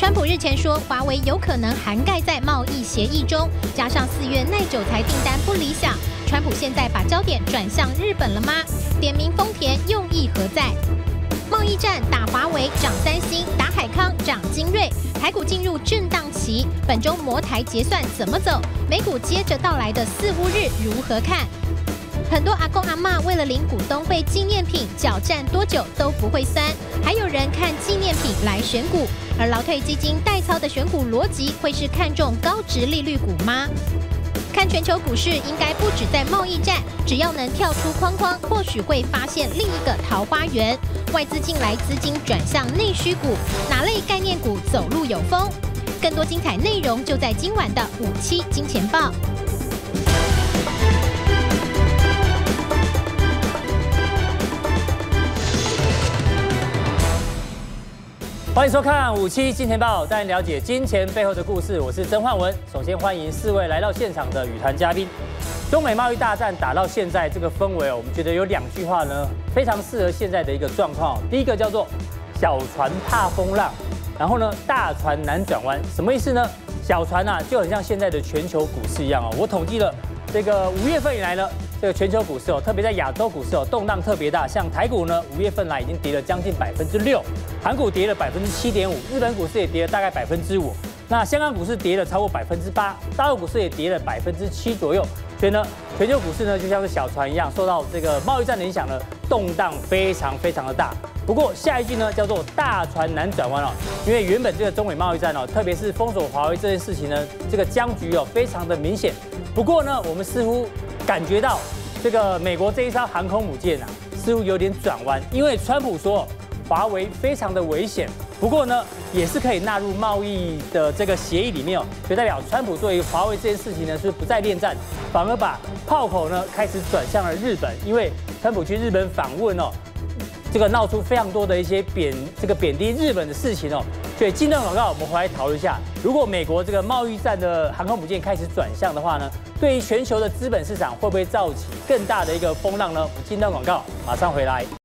川普日前说，华为有可能涵盖在贸易协议中，加上四月耐久材订单不理想，川普现在把焦点转向日本了吗？点名丰田用意何在？贸易战打华为涨三星，打海康涨精锐，台股进入震荡期，本周摩台结算怎么走？美股接着到来的四巫日如何看？很多阿公阿嬷为了领股东会纪念品，脚站多久都不会酸。还有人看纪念品来选股，而劳退基金代操的选股逻辑会是看中高值利率股吗？看全球股市应该不止在贸易战，只要能跳出框框，或许会发现另一个桃花源。外资进来，资金转向内需股，哪类概念股走路有风？更多精彩内容就在今晚的五七金钱报。欢迎收看五七金钱报，带您了解金钱背后的故事。我是曾焕文。首先欢迎四位来到现场的与谈嘉宾。中美贸易大战打到现在这个氛围哦，我们觉得有两句话呢，非常适合现在的一个状况。第一个叫做小船怕风浪，然后呢大船难转弯。什么意思呢？小船啊就很像现在的全球股市一样哦。我统计了这个五月份以来呢。这个全球股市哦，特别在亚洲股市哦，动荡特别大。像台股呢，五月份来已经跌了将近百分之六，韩股跌了百分之七点五，日本股市也跌了大概百分之五。那香港股市跌了超过百分之八，大陆股市也跌了百分之七左右。所以呢，全球股市呢就像是小船一样，受到这个贸易战的影响呢，动荡非常非常的大。不过下一句呢叫做大船难转弯哦，因为原本这个中美贸易战哦，特别是封锁华为这件事情呢，这个僵局哦非常的明显。不过呢，我们似乎感觉到这个美国这一艘航空母舰啊，似乎有点转弯，因为川普说华为非常的危险，不过呢，也是可以纳入贸易的这个协议里面哦，就代表川普对于华为这件事情呢，是不再恋战，反而把炮口呢开始转向了日本，因为川普去日本访问哦。这个闹出非常多的一些贬这个贬低日本的事情哦，所以进段广告，我们回来讨论一下，如果美国这个贸易战的航空母舰开始转向的话呢，对于全球的资本市场会不会造起更大的一个风浪呢？我们进段广告，马上回来。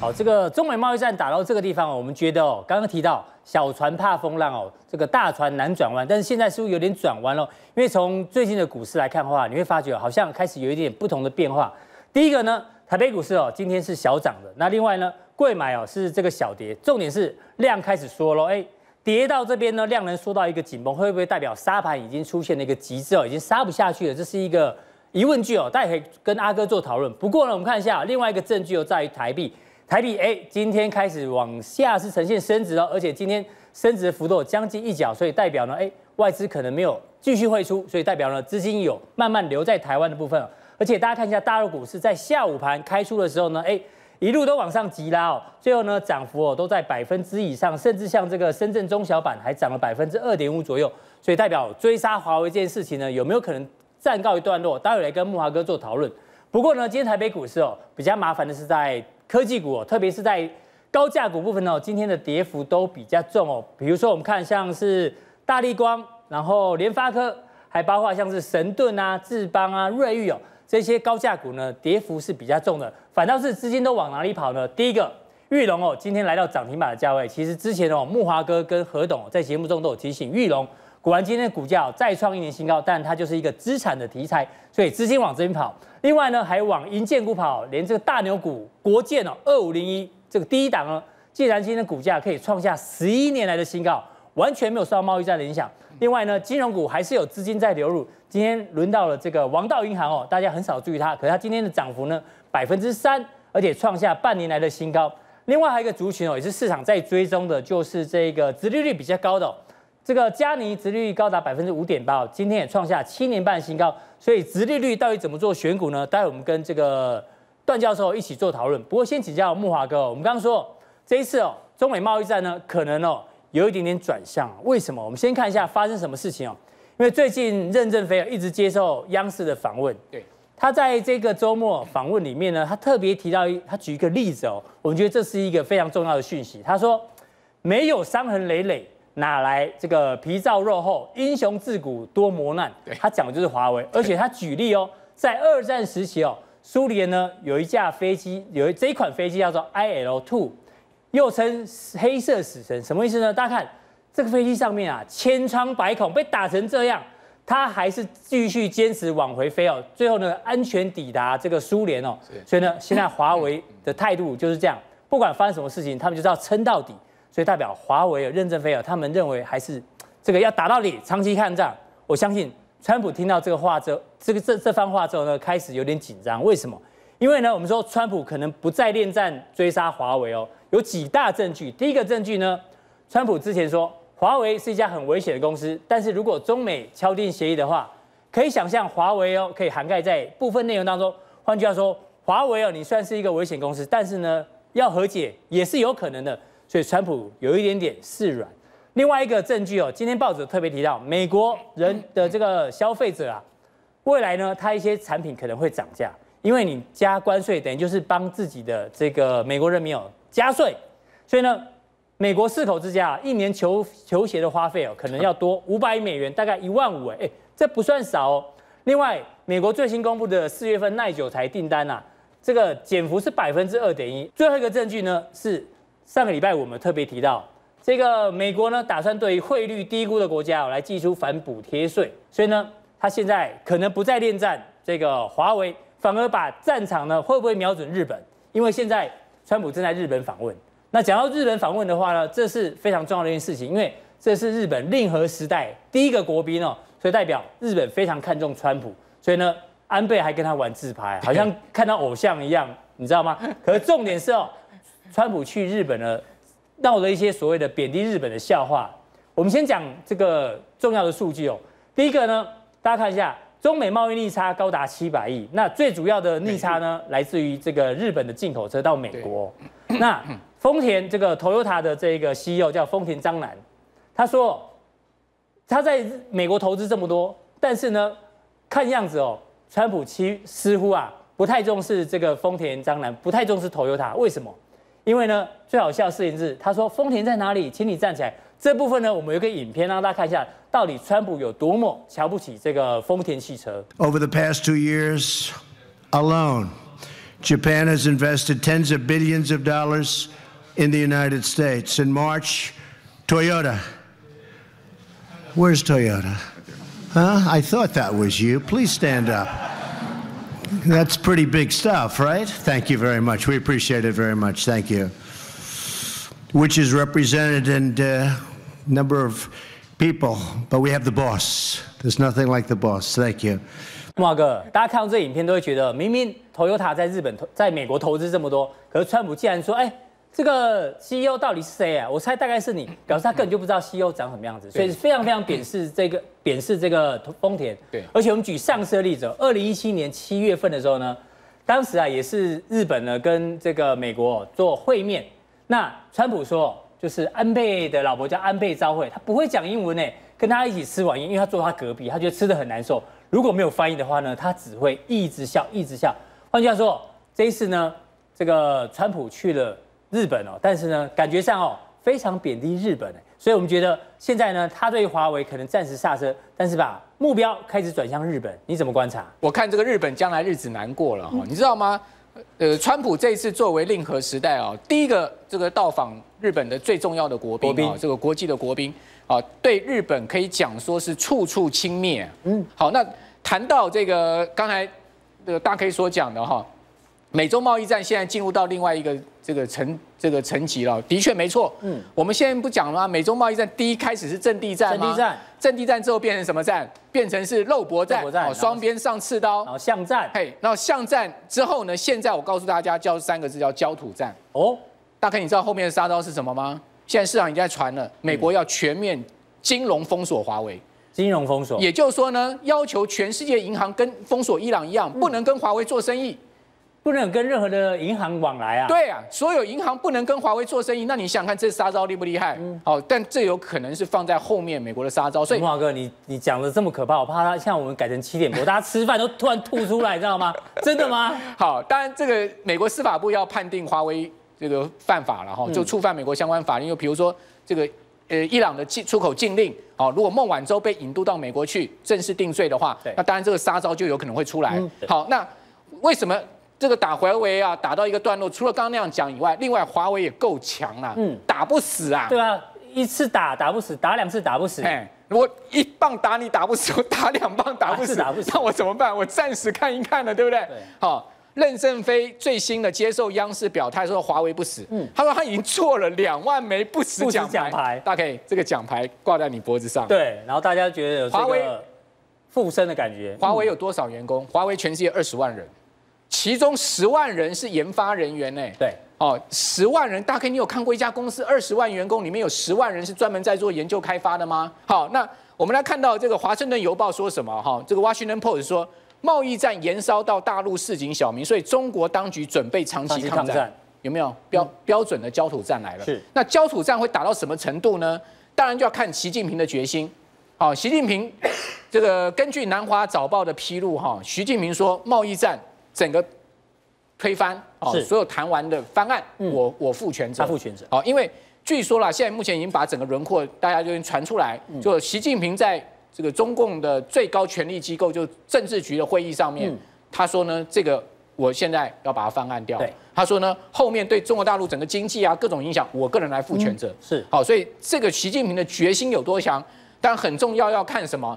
好，这个中美贸易战打到这个地方，我们觉得哦，刚刚提到小船怕风浪哦，这个大船难转弯，但是现在是不是有点转弯了？因为从最近的股市来看的话，你会发觉好像开始有一点不同的变化。第一个呢，台北股市哦，今天是小涨的。那另外呢，贵买哦是这个小跌，重点是量开始缩了。哎，跌到这边呢，量能缩到一个紧绷，会不会代表杀盘已经出现了一个极致哦，已经杀不下去了？这是一个疑问句哦，大家可以跟阿哥做讨论。不过呢，我们看一下另外一个证据哦，在于台币。台币哎，今天开始往下是呈现升值哦，而且今天升值的幅度将近一角，所以代表呢，哎，外资可能没有继续汇出，所以代表呢，资金有慢慢留在台湾的部分。而且大家看一下大陆股市在下午盘开出的时候呢，哎，一路都往上急拉哦，最后呢，涨幅哦都在百分之以上，甚至像这个深圳中小板还涨了百分之二点五左右，所以代表追杀华为这件事情呢，有没有可能暂告一段落？待会来跟木华哥做讨论。不过呢，今天台北股市哦比较麻烦的是在。科技股哦，特别是在高价股部分哦，今天的跌幅都比较重哦。比如说，我们看像是大力光，然后联发科，还包括像是神盾啊、智邦啊、瑞昱哦，这些高价股呢，跌幅是比较重的。反倒是资金都往哪里跑呢？第一个，裕隆哦，今天来到涨停板的价位。其实之前哦，木华哥跟何董在节目中都有提醒，裕隆果然今天的股价再创一年新高，但它就是一个资产的题材，所以资金往这边跑。另外呢，还往银建股跑，连这个大牛股国建哦，二五零一这个第一档呢，既然今天的股价可以创下十一年来的新高，完全没有受到贸易战的影响。另外呢，金融股还是有资金在流入。今天轮到了这个王道银行哦，大家很少注意它，可是它今天的涨幅呢百分之三，而且创下半年来的新高。另外还有一个族群哦，也是市场在追踪的，就是这个殖利率比较高的。这个嘉尼殖利率高达百分之五点八，今天也创下七年半新高。所以殖利率到底怎么做选股呢？待会我们跟这个段教授一起做讨论。不过先请教木华哥，我们刚刚说这一次哦，中美贸易战呢，可能哦有一点点转向。为什么？我们先看一下发生什么事情哦。因为最近任正非一直接受央视的访问，对，他在这个周末访问里面呢，他特别提到一，他举一个例子哦，我们觉得这是一个非常重要的讯息。他说没有伤痕累累。哪来这个皮糙肉厚、英雄自古多磨难？他讲的就是华为，而且他举例哦，在二战时期哦，苏联呢有一架飞机，有这一款飞机叫做 IL-2，又称黑色死神，什么意思呢？大家看这个飞机上面啊，千疮百孔，被打成这样，他还是继续坚持往回飞哦。最后呢，安全抵达这个苏联哦。所以呢，现在华为的态度就是这样，不管发生什么事情，他们就是要撑到底。所以代表华为有任正非啊，他们认为还是这个要打到底，长期抗战。我相信。川普听到这个话之后，这个这这番话之后呢，开始有点紧张。为什么？因为呢，我们说川普可能不再恋战追杀华为哦，有几大证据。第一个证据呢，川普之前说华为是一家很危险的公司，但是如果中美敲定协议的话，可以想象华为哦可以涵盖在部分内容当中。换句话说，华为哦你算是一个危险公司，但是呢要和解也是有可能的。所以川普有一点点示软。另外一个证据哦，今天报纸特别提到，美国人的这个消费者啊，未来呢，他一些产品可能会涨价，因为你加关税，等于就是帮自己的这个美国人民有加税，所以呢，美国四口之家一年球球鞋的花费哦，可能要多五百美元，大概一万五哎，这不算少哦。另外，美国最新公布的四月份耐久财订单啊，这个减幅是百分之二点一。最后一个证据呢，是上个礼拜我们特别提到。这个美国呢，打算对于汇率低估的国家来寄出反补贴税，所以呢，他现在可能不再恋战这个华为，反而把战场呢会不会瞄准日本？因为现在川普正在日本访问。那讲到日本访问的话呢，这是非常重要的一件事情，因为这是日本令和时代第一个国宾哦，所以代表日本非常看重川普，所以呢，安倍还跟他玩自拍，好像 看到偶像一样，你知道吗？可是重点是哦，川普去日本呢。闹了一些所谓的贬低日本的笑话。我们先讲这个重要的数据哦。第一个呢，大家看一下，中美贸易逆差高达七百亿。那最主要的逆差呢，来自于这个日本的进口车到美国。那丰田这个 Toyota 的这个 CEO 叫丰田章男，他说他在美国投资这么多，但是呢，看样子哦，川普其似乎啊不太重视这个丰田章男，不太重视 Toyota。为什么？因为呢，最好笑的事情是，他说丰田在哪里，请你站起来。这部分呢，我们有个影片让大家看一下，到底川普有多么瞧不起这个丰田汽车。Over the past two years alone, Japan has invested tens of billions of dollars in the United States. In March, Toyota. Where's Toyota? Huh? I thought that was you. Please stand up. That's pretty big stuff, right? Thank you very much. We appreciate it very much. Thank you. Which is represented in a number of people, but we have the boss. There's nothing like the boss. Thank you. 木华哥，大家看到这影片都会觉得，明明 Toyota 在日本投，在美国投资这么多，可是川普竟然说，哎。 这个 CEO 到底是谁啊？我猜大概是你，表示他根本就不知道 CEO 长什么样子，所以非常非常贬视这个贬视这个丰田。对，而且我们举上次的例子，二零一七年七月份的时候呢，当时啊也是日本呢跟这个美国做会面，那川普说就是安倍的老婆叫安倍昭惠，他不会讲英文呢，跟他一起吃晚宴，因为他坐他隔壁，他觉得吃的很难受。如果没有翻译的话呢，他只会一直笑一直笑。换句话说，这一次呢，这个川普去了。日本哦，但是呢，感觉上哦非常贬低日本，所以我们觉得现在呢，他对华为可能暂时刹车，但是把目标开始转向日本，你怎么观察？我看这个日本将来日子难过了哈，你知道吗？呃，川普这一次作为令和时代啊第一个这个到访日本的最重要的国宾啊，这个国际的国宾啊，对日本可以讲说是处处轻蔑。嗯，好，那谈到这个刚才这个大 K 所讲的哈。美洲贸易战现在进入到另外一个这个层这个层级了，的确没错。嗯，我们现在不讲了吗？美中贸易战第一开始是阵地战吗？阵地战，阵地战之后变成什么战？变成是肉搏战，哦，双边上刺刀，然后巷战。嘿，然后巷战之后呢？现在我告诉大家叫三个字，叫焦土战。哦，大概你知道后面的杀招是什么吗？现在市场已经在传了，美国要全面金融封锁华为，金融封锁，也就是说呢，要求全世界银行跟封锁伊朗一样，不能跟华为做生意。不能跟任何的银行往来啊！对啊，所有银行不能跟华为做生意。那你想想看，这杀招厉不厉害？嗯，好，但这有可能是放在后面美国的杀招。所以，木华哥，你你讲的这么可怕，我怕他像我们改成七点播，大家吃饭都突然吐出来，知道吗？真的吗？好，当然这个美国司法部要判定华为这个犯法了哈，就触犯美国相关法律。又比如说这个呃伊朗的进出口禁令，好，如果孟晚舟被引渡到美国去正式定罪的话，那当然这个杀招就有可能会出来。好，那为什么？这个打华为啊，打到一个段落，除了刚刚那样讲以外，另外华为也够强了，嗯，打不死啊。对啊，一次打打不死，打两次打不死。哎，我一棒打你打不死，我打两棒打不死，打不死，那我怎么办？我暂时看一看了，对不对？对。好，任正非最新的接受央视表态说华为不死，嗯，他说他已经做了两万枚不死奖牌，大概这个奖牌挂在你脖子上。对，然后大家觉得有华为附身的感觉。华为有多少员工？华为全世界二十万人。其中十万人是研发人员呢。对，哦，十万人，大概你有看过一家公司二十万员工里面有十万人是专门在做研究开发的吗？好，那我们来看到这个《华盛顿邮报》说什么？哈，这个《Washington Post》说，贸易战延烧到大陆市井小民，所以中国当局准备长期抗战，有没有标标准的焦土战来了？是。那焦土战会打到什么程度呢？当然就要看习近平的决心。好，习近平这个根据南华早报的披露，哈，习近平说贸易战。整个推翻哦，所有谈完的方案，我我负全责，他负全责。哦，因为据说啦，现在目前已经把整个轮廓大家就已经传出来，就习近平在这个中共的最高权力机构，就政治局的会议上面，他说呢，这个我现在要把它翻案掉。他说呢，后面对中国大陆整个经济啊各种影响，我个人来负全责。是，好，所以这个习近平的决心有多强，但很重要要看什么？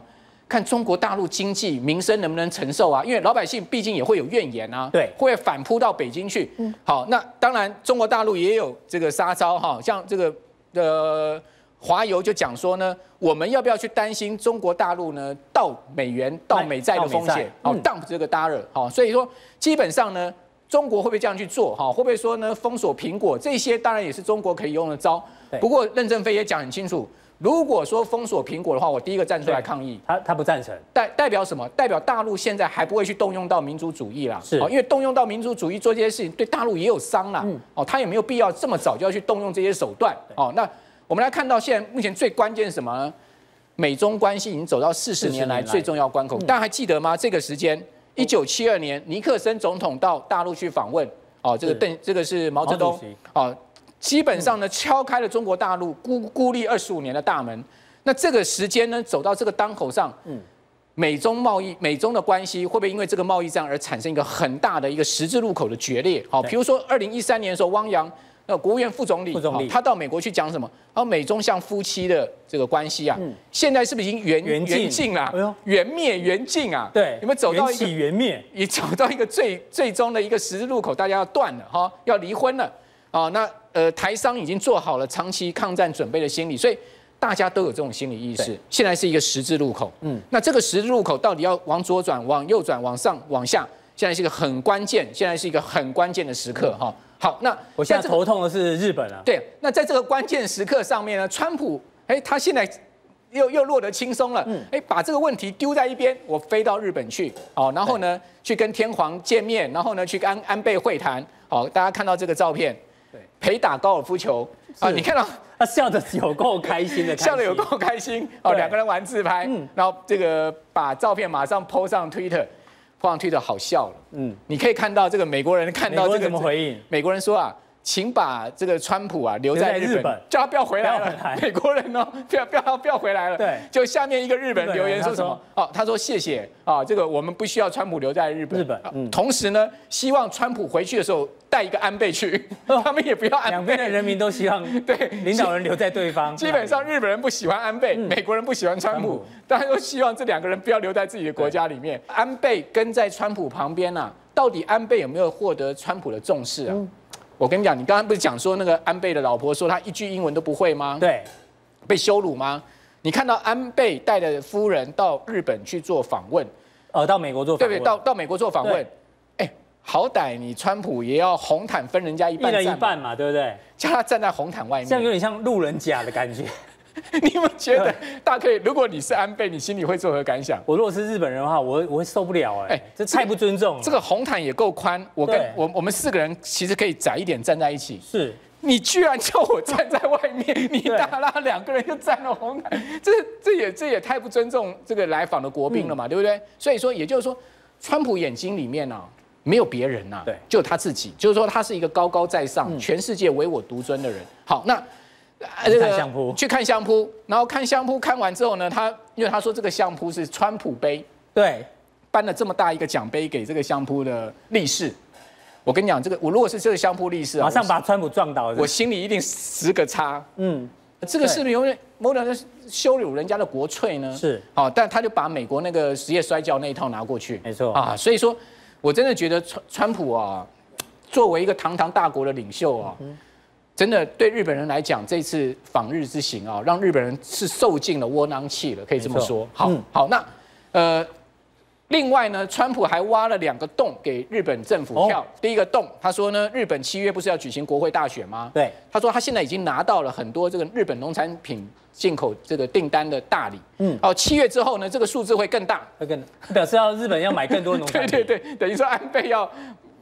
看中国大陆经济民生能不能承受啊？因为老百姓毕竟也会有怨言啊，对，会反扑到北京去。嗯，好，那当然中国大陆也有这个杀招哈，像这个呃华邮就讲说呢，我们要不要去担心中国大陆呢到美元、到美债的风险？哦，dump 这个 dollar，好，所以说基本上呢，中国会不会这样去做？哈，会不会说呢封锁苹果？这些当然也是中国可以用的招。不过任正非也讲很清楚。如果说封锁苹果的话，我第一个站出来抗议。他他不赞成，代代表什么？代表大陆现在还不会去动用到民族主义啦。是，因为动用到民族主义做这些事情，对大陆也有伤啦。哦，他也没有必要这么早就要去动用这些手段。哦，那我们来看到现在目前最关键是什么呢？美中关系已经走到四十年来最重要关口。大家还记得吗？这个时间，一九七二年，尼克森总统到大陆去访问。哦，这个邓，这个是毛泽东。哦，基本上呢，敲开了中国大陆孤孤立二十五年的大门。那这个时间呢，走到这个当口上，嗯，美中贸易、美中的关系会不会因为这个贸易战而产生一个很大的一个十字路口的决裂？好，比如说二零一三年的时候，汪洋，那国务院副总理，副总理，他到美国去讲什么？然后美中像夫妻的这个关系啊，现在是不是已经缘缘尽了？缘灭缘尽啊？对，有没有走到一起缘灭？也走到一个最最终的一个十字路口，大家要断了哈，要离婚了啊？那呃，台商已经做好了长期抗战准备的心理，所以。大家都有这种心理意识，现在是一个十字路口。嗯，那这个十字路口到底要往左转、往右转、往上、往下？现在是一个很关键，现在是一个很关键的时刻。哈，好，那我现在头痛的是日本啊。对，那在这个关键时刻上面呢，川普，哎，他现在又又落得轻松了。嗯，哎，把这个问题丢在一边，我飞到日本去，哦，然后呢，去跟天皇见面，然后呢，去跟安安倍会谈。好，大家看到这个照片，对，陪打高尔夫球啊，你看到。他笑得有够开心的，笑得有够开心哦！两个人玩自拍，嗯，然后这个把照片马上 po 上 Twitter，po 上 Twitter 好笑了，嗯，你可以看到这个美国人看到这个怎么回应？美国人说啊，请把这个川普啊留在日本，叫他不要回来了。美国人哦，不要不要不要回来了。对，就下面一个日本留言说什么？哦，他说谢谢啊，这个我们不需要川普留在日本。日本，嗯，同时呢，希望川普回去的时候。带一个安倍去，他们也不要安倍。两边的人民都希望 对领导人留在对方。基本上日本人不喜欢安倍，美国人不喜欢川普，大家都希望这两个人不要留在自己的国家里面。安倍跟在川普旁边啊，到底安倍有没有获得川普的重视啊？我跟你讲，你刚刚不是讲说那个安倍的老婆说他一句英文都不会吗？对，被羞辱吗？你看到安倍带着夫人到日本去做访问，呃，到美国做访问，对不对？到到美国做访问。好歹你川普也要红毯分人家一半，一人一半嘛，对不对？叫他站在红毯外面，这样有点像路人甲的感觉。你们觉得大可以？如果你是安倍，你心里会作何感想？我如果是日本人的话，我我会受不了哎，这太不尊重了。这个红毯也够宽，我跟我我们四个人其实可以窄一点站在一起。是，你居然叫我站在外面，你大拉两个人就站了红毯，这这也这也太不尊重这个来访的国宾了嘛，对不对？所以说，也就是说，川普眼睛里面呢。没有别人呐、啊，对，就他自己，就是说他是一个高高在上、嗯、全世界唯我独尊的人。好，那这个相扑。去看相扑，然后看相扑看完之后呢，他因为他说这个相扑是川普杯，对，颁了这么大一个奖杯给这个相扑的力士，我跟你讲，这个我如果是这个相扑力士啊，马上把川普撞倒，我心里一定十个叉。嗯，这个是不是有点某种羞辱人家的国粹呢？是，好，但他就把美国那个职业摔跤那一套拿过去，没错。啊，所以说我真的觉得川川普啊，作为一个堂堂大国的领袖啊。嗯真的对日本人来讲，这次访日之行啊，让日本人是受尽了窝囊气了，可以这么说。好，嗯、好，那呃，另外呢，川普还挖了两个洞给日本政府跳。哦、第一个洞，他说呢，日本七月不是要举行国会大选吗？对，他说他现在已经拿到了很多这个日本农产品进口这个订单的大礼。嗯，哦，七月之后呢，这个数字会更大，会更表示要日本要买更多农产品。对对对，等于说安倍要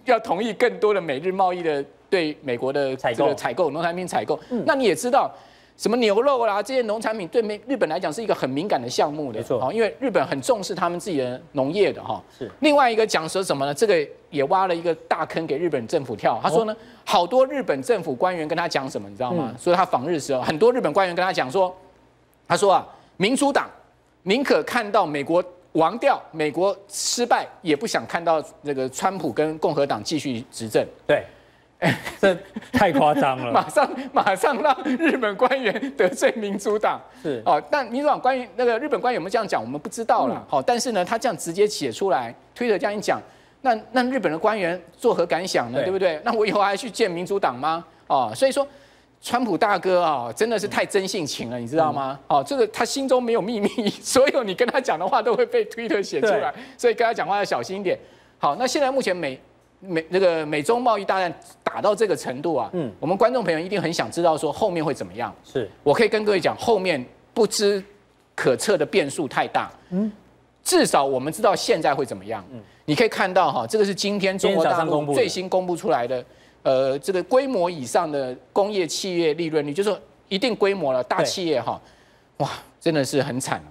要同意更多的美日贸易的。对美国的这个采购农产品采购，那你也知道，什么牛肉啦这些农产品对美日本来讲是一个很敏感的项目的，没错，因为日本很重视他们自己的农业的哈。是。另外一个讲说什么呢？这个也挖了一个大坑给日本政府跳。他说呢，好多日本政府官员跟他讲什么，你知道吗？所以他访日的时候，很多日本官员跟他讲说，他说啊，民主党宁可看到美国亡掉，美国失败，也不想看到那个川普跟共和党继续执政。对。哎，这太夸张了！马上马上让日本官员得罪民主党是哦，但民主党官员那个日本官员有没有这样讲？我们不知道了。好，但是呢，他这样直接写出来，推特这样一讲，那那日本的官员作何感想呢？对不对？那我以后还去见民主党吗？哦，所以说，川普大哥啊，真的是太真性情了，你知道吗？哦，这个他心中没有秘密，所有你跟他讲的话都会被推特写出来，所以跟他讲话要小心一点。好，那现在目前美。美那个美中贸易大战打到这个程度啊，嗯，我们观众朋友一定很想知道说后面会怎么样。是，我可以跟各位讲，后面不知可测的变数太大。嗯，至少我们知道现在会怎么样。嗯，你可以看到哈，这个是今天中国大陆最新公布出来的，呃，这个规模以上的工业企业利润率，就是说一定规模了，大企业哈，哇，真的是很惨。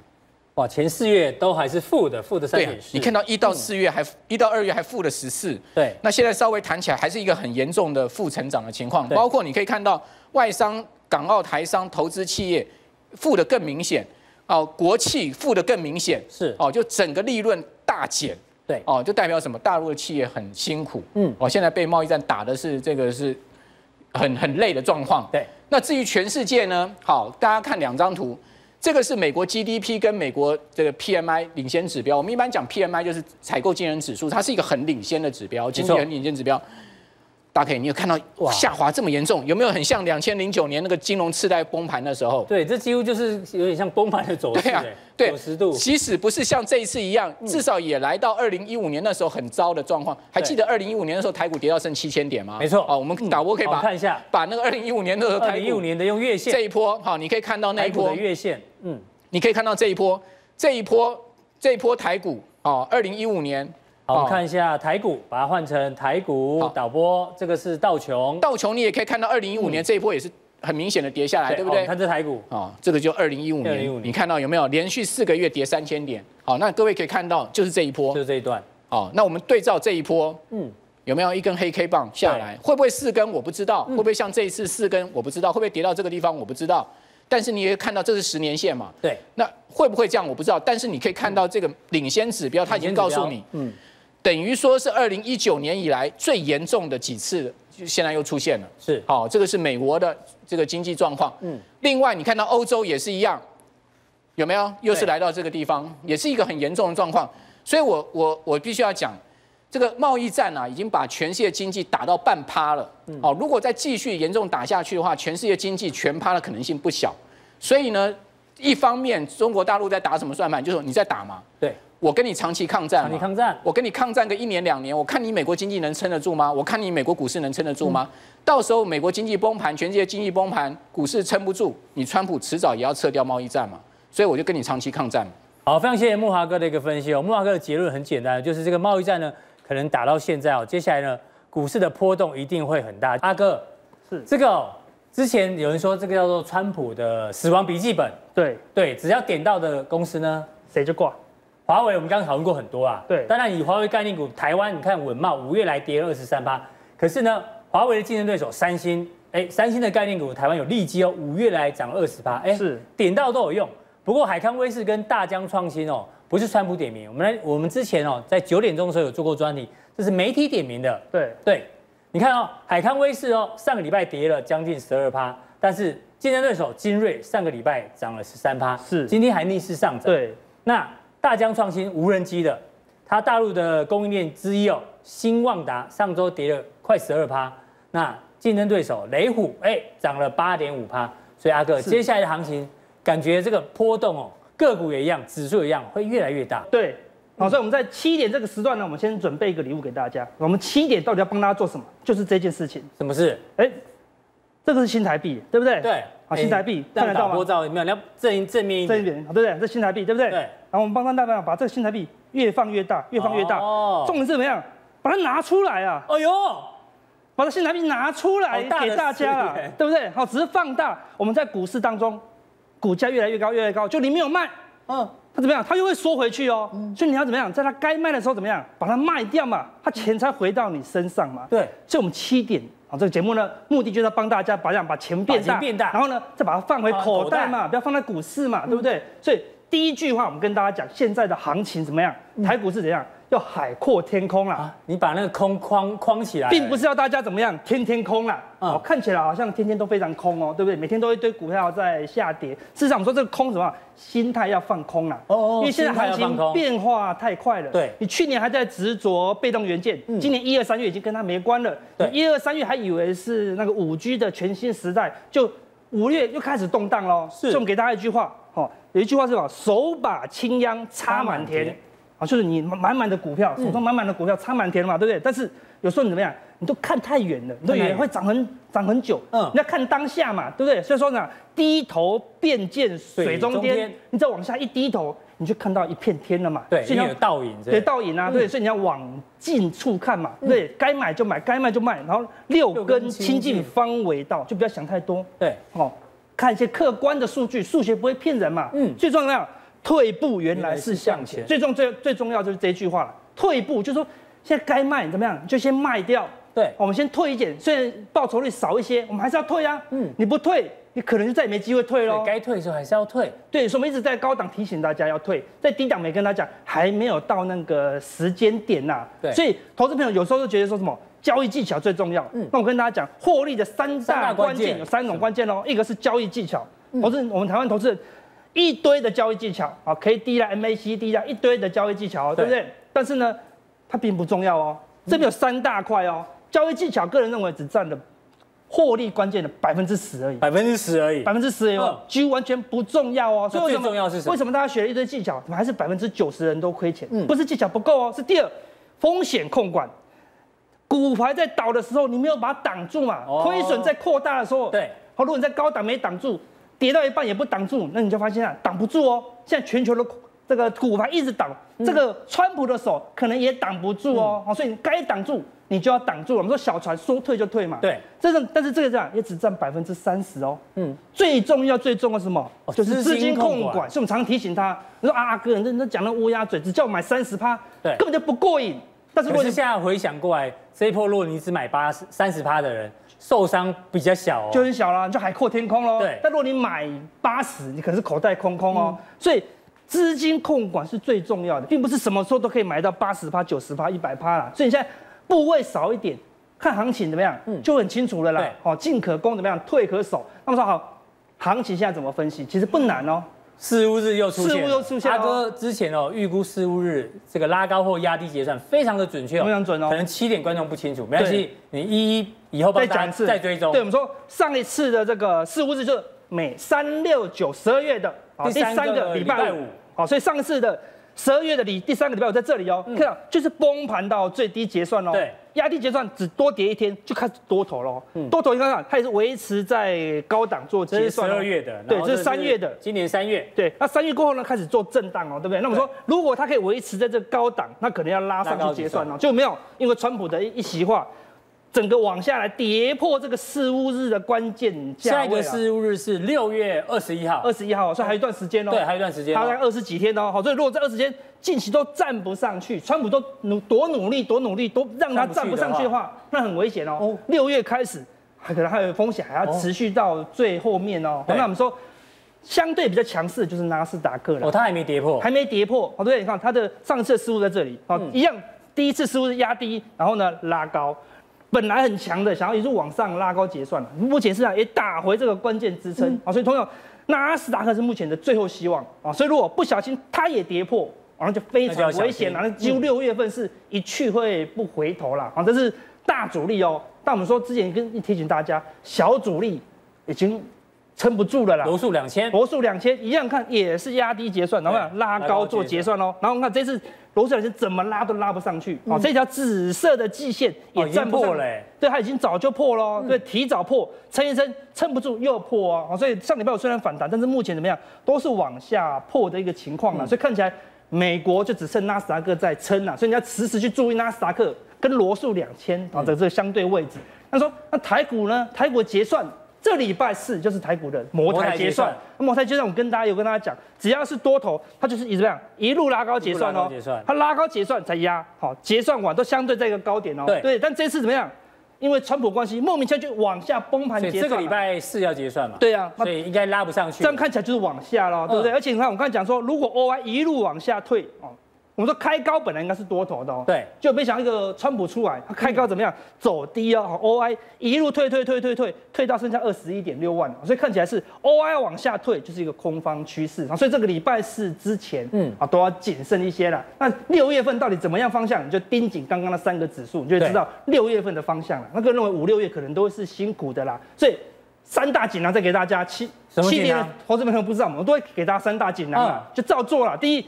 哇，前四月都还是负的，负的三点四。你看到一到四月还一、嗯、到二月还负的十四。对，那现在稍微谈起来还是一个很严重的负成长的情况。包括你可以看到外商、港澳台商、投资企业负的更明显，哦，国企负的更明显。是哦，就整个利润大减。对哦，就代表什么？大陆的企业很辛苦。嗯，哦，现在被贸易战打的是这个是很很累的状况。对，那至于全世界呢？好，大家看两张图。这个是美国 GDP 跟美国这个 PMI 领先指标。我们一般讲 PMI 就是采购经理人指数，它是一个很领先的指标，经济很领先指标。大家可以，你有看到哇下滑这么严重，有没有很像两千零九年那个金融次贷崩盘的时候？对，这几乎就是有点像崩盘的走势。对啊，对，九十度。即使不是像这一次一样，至少也来到二零一五年那时候很糟的状况。还记得二零一五年的时候台股跌到剩七千点吗？没错。哦，我们导播可以把看一下，把那个二零一五年的时候台股，二零一五年的用月线这一波，好，你可以看到那一波的月线，嗯，你可以看到这一波，这一波，这一波台股，哦，二零一五年。好，我们看一下台股，把它换成台股导播，这个是道琼。道琼你也可以看到，二零一五年这一波也是很明显的跌下来，对不对？看这台股，啊，这个就二零一五年，你看到有没有连续四个月跌三千点？好，那各位可以看到，就是这一波，就是这一段。好，那我们对照这一波，嗯，有没有一根黑 K 棒下来？会不会四根？我不知道。会不会像这一次四根？我不知道。会不会跌到这个地方？我不知道。但是你也看到这是十年线嘛？对。那会不会这样？我不知道。但是你可以看到这个领先指标，它已经告诉你，嗯。等于说是二零一九年以来最严重的几次，就现在又出现了。是，好，这个是美国的这个经济状况。嗯，另外你看到欧洲也是一样，有没有？又是来到这个地方，也是一个很严重的状况。所以我我我必须要讲，这个贸易战啊，已经把全世界经济打到半趴了。哦，如果再继续严重打下去的话，全世界经济全趴的可能性不小。所以呢，一方面中国大陆在打什么算盘？就是说你在打嘛。对。我跟你长期抗战，你抗战，我跟你抗战个一年两年，我看你美国经济能撑得住吗？我看你美国股市能撑得住吗？嗯、到时候美国经济崩盘，全世界经济崩盘，股市撑不住，你川普迟早也要撤掉贸易战嘛。所以我就跟你长期抗战。好，非常谢谢木华哥的一个分析哦。木华哥的结论很简单，就是这个贸易战呢，可能打到现在哦，接下来呢，股市的波动一定会很大。阿哥，是这个、哦、之前有人说这个叫做川普的死亡笔记本，对对，只要点到的公司呢，谁就挂。华为，我们刚刚讨论过很多啊。对，当然以华为概念股，台湾你看稳茂五月来跌了二十三趴。可是呢，华为的竞争对手三星，哎，三星的概念股台湾有利基哦，五月来涨了二十趴。哎，是点到都有用。不过海康威视跟大疆创新哦，不是川普点名。我们来，我们之前哦，在九点钟的时候有做过专题，这是媒体点名的。对对，你看哦，海康威视哦，上个礼拜跌了将近十二趴，但是竞争对手精锐上个礼拜涨了十三趴，是今天还逆势上涨。对，那大疆创新无人机的，它大陆的供应链之一哦，新旺达上周跌了快十二趴，那竞争对手雷虎哎涨了八点五趴，所以阿哥接下来的行情感觉这个波动哦，个股也一样，指数也一样，会越来越大。对。好，所以我们在七点这个时段呢，我们先准备一个礼物给大家。我们七点到底要帮大家做什么？就是这件事情。什么事？哎，这个是新台币，对不对？对。好，新台币看得到吗？波照有没有？你要正正面一点。正对不对？这新台币，对不对？对。然后我们帮大家把这个新台币越放越大，越放越大。哦。重点是怎么样？把它拿出来啊！哎呦，把这新台币拿出来给大家了，对不对？好，只是放大。我们在股市当中，股价越来越高，越来越高，就你没有卖，嗯。它怎么样？它又会缩回去哦。所以你要怎么样？在它该卖的时候怎么样？把它卖掉嘛，它钱才回到你身上嘛。对。所以我们七点啊，这个节目呢，目的就是要帮大家把这样把钱变大，变大，然后呢，再把它放回口袋嘛，不要放在股市嘛，对不对？所以第一句话，我们跟大家讲，现在的行情怎么样？台股是怎样？要海阔天空啦、啊！你把那个空框框起来，并不是要大家怎么样天天空啦。哦、嗯，看起来好像天天都非常空哦，对不对？每天都一堆股票在下跌。事实上，我们说这个空什么？心态要放空啦。哦哦。因为现在行情变化太快了。对。你去年还在执着被动元件，今年一二三月已经跟它没关了。对。一二三月还以为是那个五 G 的全新时代，就五月又开始动荡喽。是。所以我们给大家一句话，哦，有一句话是什么？手把青秧插满田。啊，就是你满满的股票，手中满满的股票插满田了嘛，对不对？但是有时候你怎么样，你都看太远了，你都以为会涨很涨很久。嗯，你要看当下嘛，对不对？所以说呢，低头便见水中天，你再往下一低头，你就看到一片天了嘛。对，所以你有倒影。对，倒影啊，对，所以你要往近处看嘛，对，该买就买，该卖就卖，然后六根清净方为道，就不要想太多。对，哦，看一些客观的数据，数学不会骗人嘛。嗯，最重要。退步原来是向前，最重最最重要就是这句话了。退步就是说，现在该卖怎么样，就先卖掉。对，我们先退一点，虽然报酬率少一些，我们还是要退啊。嗯，你不退，你可能就再也没机会退喽。该退的时候还是要退。对，所以我们一直在高档提醒大家要退，在低档没跟大家讲，还没有到那个时间点呐。对，所以投资朋友有时候都觉得说什么交易技巧最重要。嗯，那我跟大家讲，获利的三大关键有三种关键哦，一个是交易技巧，投资我们台湾投资人。一堆的交易技巧啊，K D 啦，MACD 啦，一堆的交易技巧，对不对？但是呢，它并不重要哦。这边有三大块哦，交易技巧，个人认为只占了获利关键的百分之十而已，百分之十而已，百分之十而已，几乎完全不重要哦。所以最重要是什么？为什么大家学了一堆技巧，怎么还是百分之九十人都亏钱？嗯，不是技巧不够哦，是第二风险控管。股牌在倒的时候，你没有把它挡住嘛？亏损在扩大的时候，对，好，如果你在高档没挡住。跌到一半也不挡住，那你就发现啊，挡不住哦。现在全球的这个股牌一直挡，嗯、这个川普的手可能也挡不住哦。好、嗯，所以你该挡住，你就要挡住。我们说小船说退就退嘛。对，这是但是这个这样也只占百分之三十哦。嗯，最重要最重要是什么？哦、就是资金控管。所以我们常常提醒他，你说啊，阿哥，你这讲那乌鸦嘴，只叫我买三十趴，对，根本就不过瘾。但是如果你现在回想过来，这一波如果你只买八十三十趴的人。受伤比较小哦，就很小啦，就海阔天空喽。对，但如果你买八十，你可能是口袋空空哦。嗯、所以资金控管是最重要的，并不是什么时候都可以买到八十趴、九十趴、一百趴啦。所以你现在部位少一点，看行情怎么样，嗯，就很清楚了啦。哦，进可攻怎么样，退可守。那么说好，行情现在怎么分析？其实不难哦。四巫日又出现，四巫又出现。阿哥之前哦预估四巫日这个拉高或压低结算非常的准确哦，非常准哦。可能七点观众不清楚，没关系，你一一以后再讲一次，再追踪。对，我们说上一次的这个四巫日就是每三六九十二月的第三个礼拜五，好，所以上一次的。十二月的礼第三个礼拜五在这里哦，看到就是崩盘到最低结算哦，对，压低结算只多跌一天就开始多头喽，多头你看看它也是维持在高档做结算。十二月的，对，这是三月的，今年三月，对，那三月过后呢开始做震荡哦，对不对？那我们说如果它可以维持在这高档，那可能要拉上去结算。哦，就没有因为川普的一一席话。整个往下来跌破这个四巫日的关键价位。下一个四巫日是六月二十一号，二十一号，所以还有一段时间哦。对，还有一段时间，大概二十几天哦。好，所以如果这二十天近期都站不上去，川普都努多努力多努力都让他站不上去的话，那很危险哦。六月开始还可能还有风险，还要持续到最后面哦。那我们说相对比较强势的就是纳斯达克了。哦，它还没跌破，还没跌破。好，对，你看它的上次的失误在这里。好，一样，第一次失误是压低，然后呢拉高。本来很强的，想要一路往上拉高结算了，目前市场也打回这个关键支撑。啊，所以同样，纳斯达克是目前的最后希望。啊，所以如果不小心它也跌破，然后就非常危险了，那几乎六月份是一去会不回头了啊，这是大主力哦。但我们说之前跟提醒大家，小主力已经。撑不住了啦，罗素两千，罗素两千一样看也是压低结算，然后拉高做结算哦。然后看这次罗素两千怎么拉都拉不上去，哦，这条紫色的季线也站不上，对，它已经早就破了，对，提早破，撑一撑撑不住又破啊，所以上礼拜我虽然反弹，但是目前怎么样？都是往下破的一个情况了，所以看起来美国就只剩纳斯达克在撑了，所以你要时时去注意纳斯达克跟罗素两千啊的这个相对位置。他说那台股呢？台股结算。这礼拜四就是台股的摩台结算，摩台结算，我跟大家有跟大家讲，只要是多头，它就是一直这样一路拉高结算哦，它拉高结算才压，好结算完都相对在一个高点哦，对，对，但这次怎么样？因为川普关系，莫名其妙就往下崩盘结算。这个礼拜四要结算嘛？对啊，所以应该拉不上去。这样看起来就是往下了，对不对？而且你看，我刚才讲说，如果 OI 一路往下退哦。我们说开高本来应该是多头的哦，对，就没想到一个川普出来，他开高怎么样？走低哦，OI 一路退退退退退退到剩下二十一点六万，所以看起来是 OI 往下退，就是一个空方趋势啊。所以这个礼拜四之前，嗯啊，都要谨慎一些了。那六月份到底怎么样方向？你就盯紧刚刚那三个指数，你就会知道六月份的方向了。那个认为五六月可能都是辛苦的啦。所以三大锦囊再给大家，七七年的投资朋友不知道，我们都会给大家三大锦囊啊，就照做了。第一。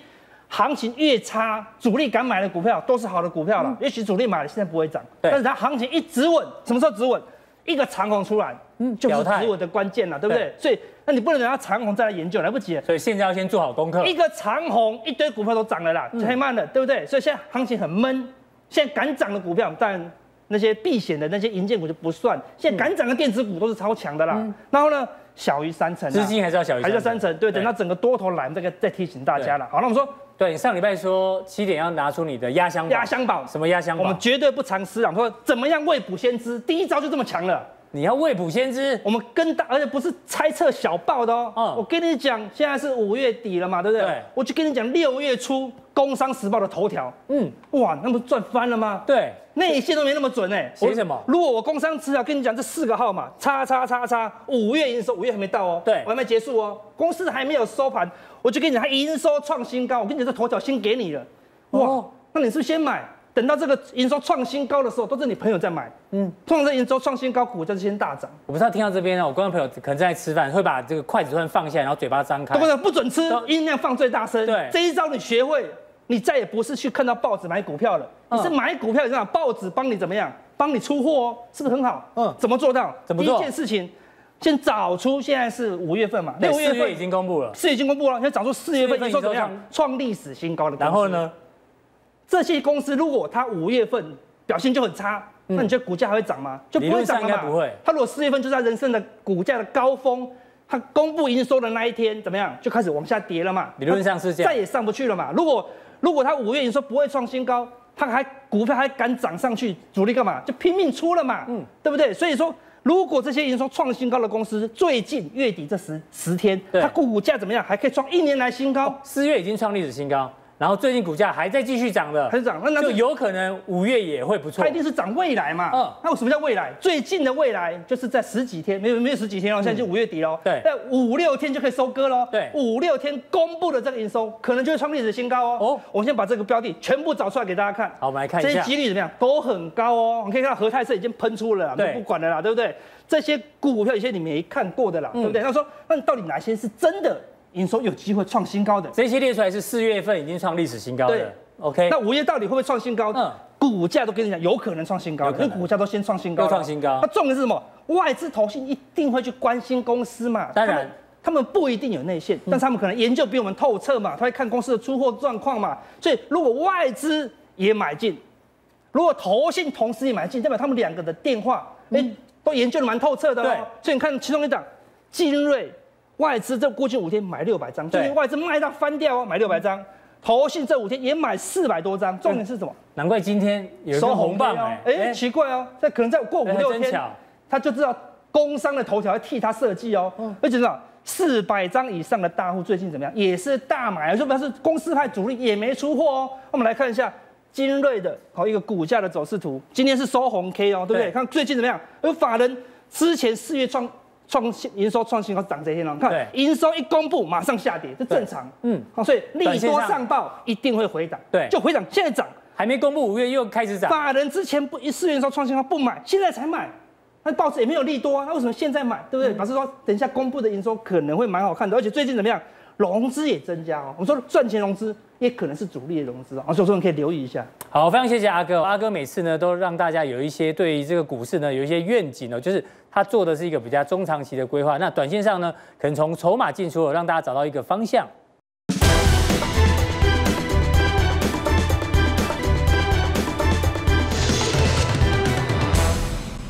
行情越差，主力敢买的股票都是好的股票了。也许主力买了，现在不会涨，但是它行情一止稳，什么时候止稳？一个长虹出来，嗯，就是止稳的关键了，对不对？所以，那你不能等到长虹再来研究，来不及。所以现在要先做好功课。一个长虹，一堆股票都涨了啦，太慢了，对不对？所以现在行情很闷。现在敢涨的股票，但那些避险的那些银建股就不算。现在敢涨的电子股都是超强的啦。然后呢，小于三成，资金还是要小于，还是三成。对，等到整个多头来，这个再提醒大家了。好，那我们说。对，你上礼拜说七点要拿出你的压箱宝，压箱宝什么压箱宝？我们绝对不藏私啊！说怎么样未卜先知，第一招就这么强了。你要未卜先知，我们跟大，而且不是猜测小报的哦。嗯，我跟你讲，现在是五月底了嘛，对不对？对。我就跟你讲，六月初《工商时报》的头条，嗯，哇，那不赚翻了吗？对，内线都没那么准哎。写什么？如果我工商资料跟你讲这四个号码，叉叉叉叉，五月营收，五月还没到哦，对，我还没结束哦，公司还没有收盘。我就跟你讲，它营收创新高。我跟你讲，这头条先给你了，哇！哦、那你是不是先买？等到这个营收创新高的时候，都是你朋友在买。嗯，通常这营收创新高，股价就先大涨。我不知道听到这边呢，我观众朋友可能正在吃饭，会把这个筷子突然放下，然后嘴巴张开。不是，不准吃，音量放最大声。对，这一招你学会，你再也不是去看到报纸买股票了，嗯、你是买股票，你知道报纸帮你怎么样？帮你出货哦，是不是很好？嗯，怎么做到？怎么做？第一件事情。先找出现在是五月份嘛，六月份已经公布了，是已经公布了。先找出四月份营收怎么样，创历史新高的。然后呢，这些公司如果它五月份表现就很差，那你觉得股价还会涨吗？就不会涨了嘛。不会。它如果四月份就是它人生的股价的高峰，它公布营收的那一天怎么样，就开始往下跌了嘛。理论上是这样，再也上不去了嘛。如果如果它五月营收不会创新高，它还股票还敢涨上去，主力干嘛？就拼命出了嘛，嗯，对不对？所以说。如果这些营收创新高的公司，最近月底这十十天，它股价怎么样？还可以创一年来新高，四月已经创历史新高。然后最近股价还在继续涨的，还是涨，那就有可能五月也会不错。它一定是涨未来嘛？嗯，那什么叫未来？最近的未来就是在十几天，没有没有十几天哦，现在就五月底喽。对，在五六天就可以收割喽。对，五六天公布的这个营收，可能就会创历史新高哦。哦，我们先把这个标的全部找出来给大家看。好，我们来看一下，这些几率怎么样？都很高哦。我们可以看到和泰是已经喷出了，对，不管了啦，对不对？这些股票有些你没看过的啦，对不对？他说，那你到底哪些是真的？营收有机会创新高的，这些列出来是四月份已经创历史新高的。对，OK。那五月到底会不会创新高？嗯，股价都跟你讲，有可能创新高，因为股价都先创新高。创新高。那重点是什么？外资投信一定会去关心公司嘛？当然，他们不一定有内线，但是他们可能研究比我们透彻嘛，他会看公司的出货状况嘛。所以如果外资也买进，如果投信同时也买进，代表他们两个的电话，哎，都研究的蛮透彻的。对。所以你看其中一档，精锐。外资这过去五天买六百张，最近外资卖到翻掉哦，买六百张。投信这五天也买四百多张，重点是什么？难怪今天有收红棒哎，哎，奇怪哦，这可能再过五六天，他就知道工商的头条要替他设计哦。而且知道四百张以上的大户最近怎么样？也是大买，说不定是公司派主力也没出货哦。我们来看一下精锐的好一个股价的走势图，今天是收红 K 哦，对不对？对看最近怎么样？而法人之前四月创创新营收创新高涨这些呢？你，看营收一公布马上下跌，这正常。嗯，好，所以利多上报一定会回档，对，就回档。现在涨还没公布，五月又开始涨。法人之前不一四月营收创新高不买，现在才买，那报纸也没有利多啊，那为什么现在买？对不对？表示说等一下公布的营收可能会蛮好看的，而且最近怎么样？融资也增加哦，我们说赚钱融资也可能是主力的融资哦，所以说你可以留意一下。好，非常谢谢阿哥，阿哥每次呢都让大家有一些对于这个股市呢有一些愿景哦，就是他做的是一个比较中长期的规划。那短线上呢，可能从筹码进出，让大家找到一个方向。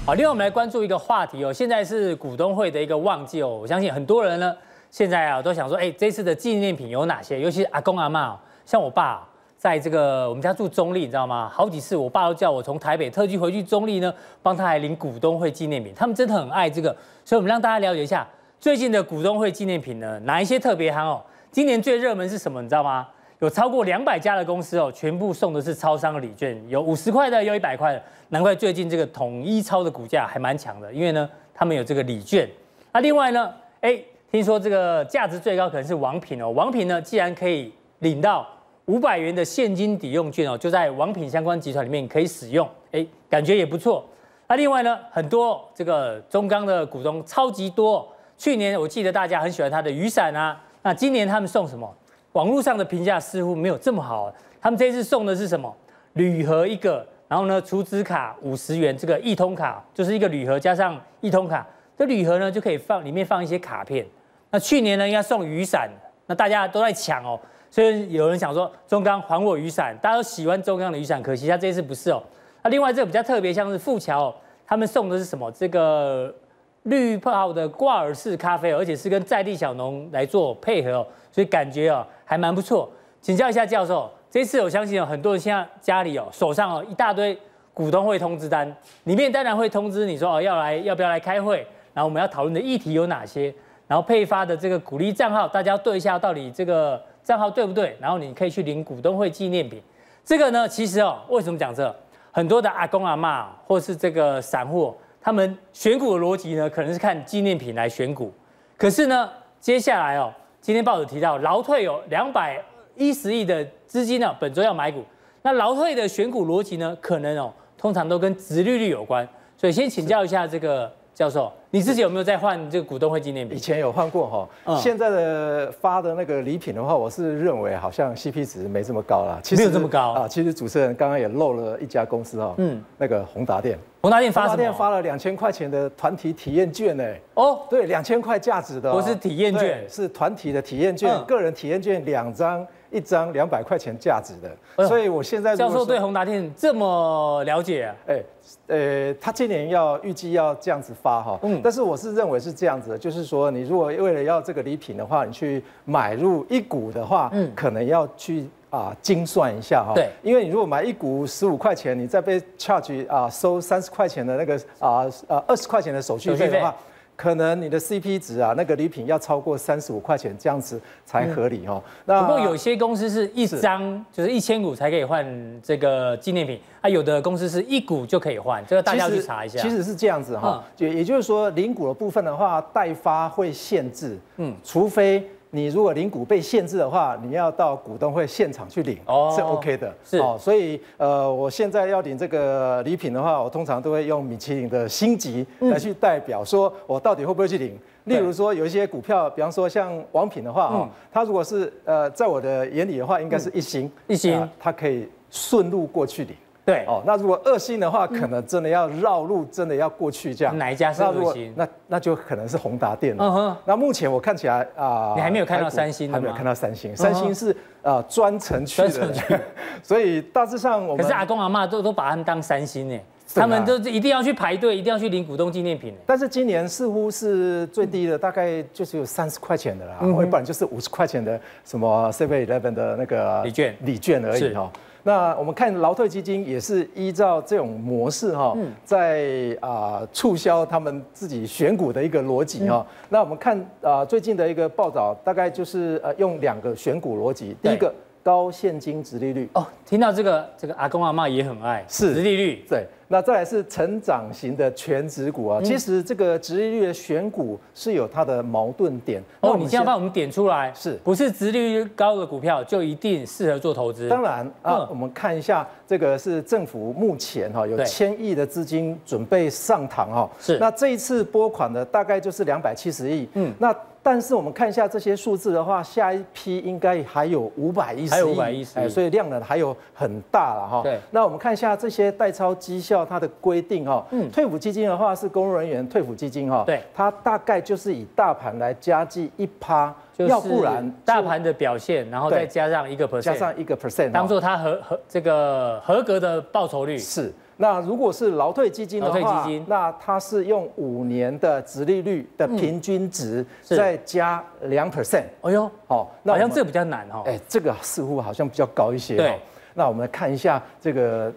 好，另外我们来关注一个话题哦，现在是股东会的一个旺季哦，我相信很多人呢。现在啊，都想说，哎，这次的纪念品有哪些？尤其是阿公阿嬷，像我爸，在这个我们家住中立，你知道吗？好几次我爸都叫我从台北特地回去中立呢，帮他来领股东会纪念品。他们真的很爱这个，所以我们让大家了解一下最近的股东会纪念品呢，哪一些特别夯哦？今年最热门是什么？你知道吗？有超过两百家的公司哦，全部送的是超商的礼券，有五十块的，有一百块的。难怪最近这个统一超的股价还蛮强的，因为呢，他们有这个礼券。那另外呢，哎。听说这个价值最高可能是王品哦，王品呢，既然可以领到五百元的现金抵用券哦，就在王品相关集团里面可以使用，哎，感觉也不错。那另外呢，很多这个中钢的股东超级多，去年我记得大家很喜欢他的雨伞啊，那今年他们送什么？网络上的评价似乎没有这么好，他们这次送的是什么？铝盒一个，然后呢，储值卡五十元，这个一通卡就是一个铝盒加上一通卡，这铝盒呢就可以放里面放一些卡片。那去年呢，应该送雨伞，那大家都在抢哦，所以有人想说中钢还我雨伞，大家都喜欢中钢的雨伞，可惜他这次不是哦。那另外这个比较特别，像是富桥、哦，他们送的是什么？这个绿泡的挂耳式咖啡，而且是跟在地小农来做配合哦，所以感觉哦还蛮不错。请教一下教授，这次我相信有很多人现在家里哦手上哦一大堆股东会通知单，里面当然会通知你说哦要来要不要来开会，然后我们要讨论的议题有哪些？然后配发的这个股利账号，大家对一下到底这个账号对不对？然后你可以去领股东会纪念品。这个呢，其实哦，为什么讲这？很多的阿公阿嬷或是这个散户，他们选股的逻辑呢，可能是看纪念品来选股。可是呢，接下来哦，今天报纸提到劳退有两百一十亿的资金呢，本周要买股。那劳退的选股逻辑呢，可能哦，通常都跟殖利率有关。所以先请教一下这个。教授，你自己有没有在换这个股东会纪念品？以前有换过哈，嗯、现在的发的那个礼品的话，我是认为好像 CP 值没这么高了。其实没有这么高啊。其实主持人刚刚也漏了一家公司哈，嗯，那个宏达店。宏达店发什么？宏达电发了两千块钱的团体体验券呢。哦，对，两千块价值的、哦，不是体验券，是团体的体验券，嗯、个人体验券两张。一张两百块钱价值的，所以我现在教授对宏达电这么了解啊？哎，呃，他今年要预计要这样子发哈，嗯，但是我是认为是这样子的，就是说你如果为了要这个礼品的话，你去买入一股的话，嗯，可能要去啊精算一下哈，对，因为你如果买一股十五块钱，你再被 charge 啊收三十块钱的那个啊呃二十块钱的手续费的话。可能你的 CP 值啊，那个礼品要超过三十五块钱，这样子才合理哦。那不过有些公司是一张就是一千股才可以换这个纪念品，啊，有的公司是一股就可以换，这个大家去查一下。其实是这样子哈，也也就是说，零股的部分的话，代发会限制，嗯，除非。你如果领股被限制的话，你要到股东会现场去领，哦，是 OK 的，是哦。所以呃，我现在要领这个礼品的话，我通常都会用米其林的星级来去代表，说我到底会不会去领。例如说有一些股票，比方说像王品的话，哦，它如果是呃在我的眼里的话，应该是一星，一星，它可以顺路过去领。对哦，那如果二星的话，可能真的要绕路，真的要过去这样。哪一家是二星？那那就可能是宏达电了。嗯哼。那目前我看起来啊，你还没有看到三星，还没有看到三星。三星是呃专程去的，所以大致上我们。可是阿公阿妈都都把他们当三星呢，他们都一定要去排队，一定要去领股东纪念品。但是今年似乎是最低的，大概就是有三十块钱的啦，或不然就是五十块钱的什么 Seven Eleven 的那个礼券礼券而已哈。那我们看劳退基金也是依照这种模式哈，在啊促销他们自己选股的一个逻辑哈。那我们看啊最近的一个报道，大概就是呃用两个选股逻辑，第一个高现金值利率。哦，听到这个，这个阿公阿妈也很爱，是值利率。对，那再来是成长型的全值股啊。嗯、其实这个殖利率的选股是有它的矛盾点。哦，你现在帮我们点出来，是不是殖利率高的股票就一定适合做投资？当然啊，嗯、我们看一下这个是政府目前哈有千亿的资金准备上堂哈。是，那这一次拨款的大概就是两百七十亿。嗯，那。但是我们看一下这些数字的话，下一批应该还有五百一十亿，还有五百一十亿，所以量呢还有很大了哈。对，那我们看一下这些代超绩效它的规定哈。嗯，退抚基金的话是公务人员退抚基金哈。对，它大概就是以大盘来加计一趴，要不然大盘的表现，然后再加上一个 percent，加上一个 percent，当做它合合这个合格的报酬率是。那如果是劳退基金的话，那它是用五年的殖利率的平均值再加两 percent。哎呦，好，那好像这个比较难哦。哎，这个似乎好像比较高一些。对，那我们来看一下这个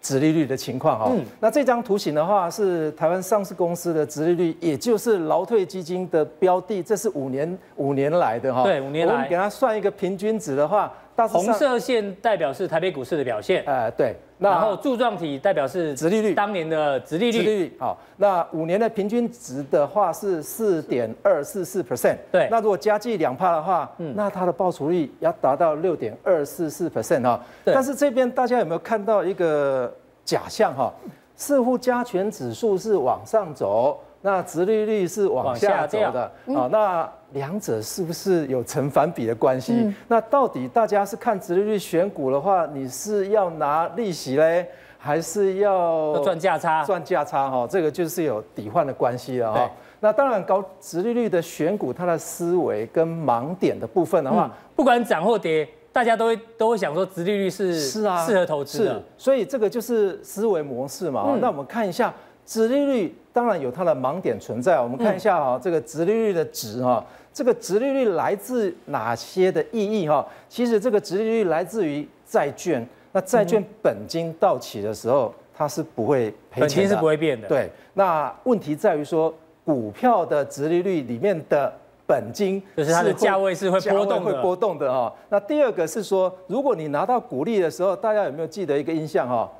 殖利率的情况哈。嗯，那这张图形的话是台湾上市公司的殖利率，也就是劳退基金的标的，这是五年五年来的哈。对，五年来。我们给它算一个平均值的话。红色线代表是台北股市的表现，呃，对，然后柱状体代表是殖利率，当年的殖利率，殖利率，好，那五年的平均值的话是四点二四四 percent，对，那如果加计两帕的话，嗯，那它的报酬率要达到六点二四四 percent 哈，对，但是这边大家有没有看到一个假象哈？似乎加权指数是往上走。那殖利率是往下走的。啊、嗯哦，那两者是不是有成反比的关系？嗯、那到底大家是看殖利率选股的话，你是要拿利息嘞，还是要赚价差？赚价差哈，这个就是有抵换的关系了哈。对那当然高殖利率的选股，它的思维跟盲点的部分的话，嗯、不管涨或跌，大家都会都会想说殖利率是是啊适合投资的，所以这个就是思维模式嘛。嗯、那我们看一下。殖利率当然有它的盲点存在，我们看一下哈，这个殖利率的值哈，这个殖利率来自哪些的意义哈？其实这个殖利率来自于债券，那债券本金到期的时候，它是不会赔钱的，本金是不会变的。对，那问题在于说，股票的殖利率里面的本金就是它的价位是会波动会波动的哈。那第二个是说，如果你拿到股利的时候，大家有没有记得一个印象哈？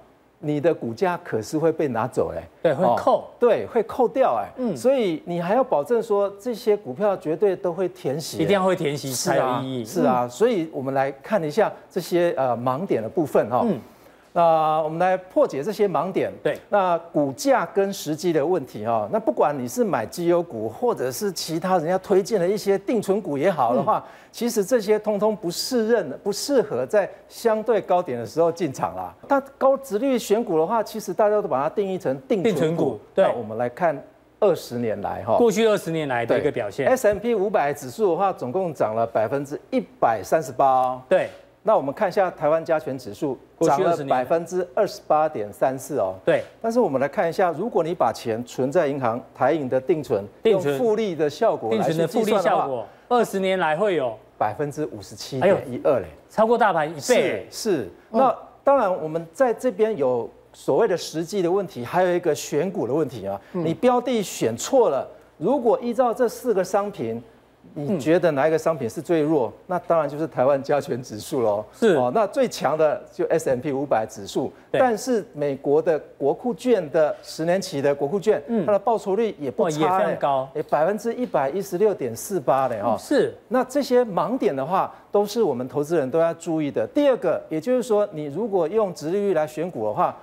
你的股价可是会被拿走哎，对，会扣，哦、对，会扣掉哎，嗯，所以你还要保证说这些股票绝对都会填息，一定要会填息才有意义，是啊，是啊，所以我们来看一下这些呃盲点的部分哈。嗯那我们来破解这些盲点。对，那股价跟时机的问题哈，那不管你是买绩优股，或者是其他人家推荐的一些定存股也好的话，嗯、其实这些通通不适任，不适合在相对高点的时候进场啦。它高值率选股的话，其实大家都把它定义成定存股。定存股。对，那我们来看二十年来哈，过去二十年来的一个表现。S M P 五百指数的话，总共涨了百分之一百三十八。对。那我们看一下台湾加权指数涨了百分之二十八点三四哦。对。但是我们来看一下，如果你把钱存在银行，台银的定存，用复利的效果来去计算的话，二十年来会有百分之五十七点一二嘞，超过大盘一倍。是。是那当然，我们在这边有所谓的实际的问题，还有一个选股的问题啊。你标的选错了，如果依照这四个商品。你觉得哪一个商品是最弱？那当然就是台湾加权指数喽。是哦，那最强的就 S M P 五百指数。但是美国的国库券的十年期的国库券，它的报酬率也不差，也非常高，百分之一百一十六点四八的哈。是。那这些盲点的话，都是我们投资人都要注意的。第二个，也就是说，你如果用殖利率来选股的话，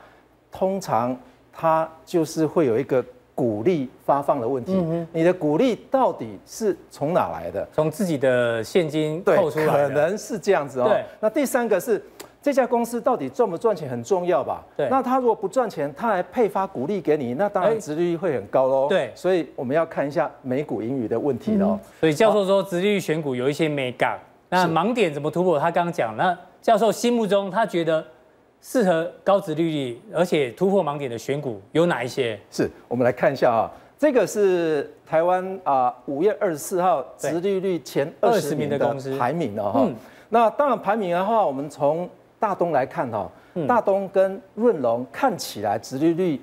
通常它就是会有一个。股利发放的问题，嗯、你的股利到底是从哪来的？从自己的现金扣出来的，可能是这样子哦。对那第三个是这家公司到底赚不赚钱很重要吧？对。那他如果不赚钱，他还配发股利给你，那当然殖利率会很高喽。对。所以我们要看一下美股盈余的问题喽。所以教授说，殖利率选股有一些美感，那盲点怎么突破？他刚刚讲，那教授心目中他觉得。适合高值利率而且突破盲点的选股有哪一些？是我们来看一下啊，这个是台湾啊五月二十四号值利率前二十名的公司排名了哈。嗯、那当然排名的话，我们从大东来看哈，嗯、大东跟润隆看起来值利率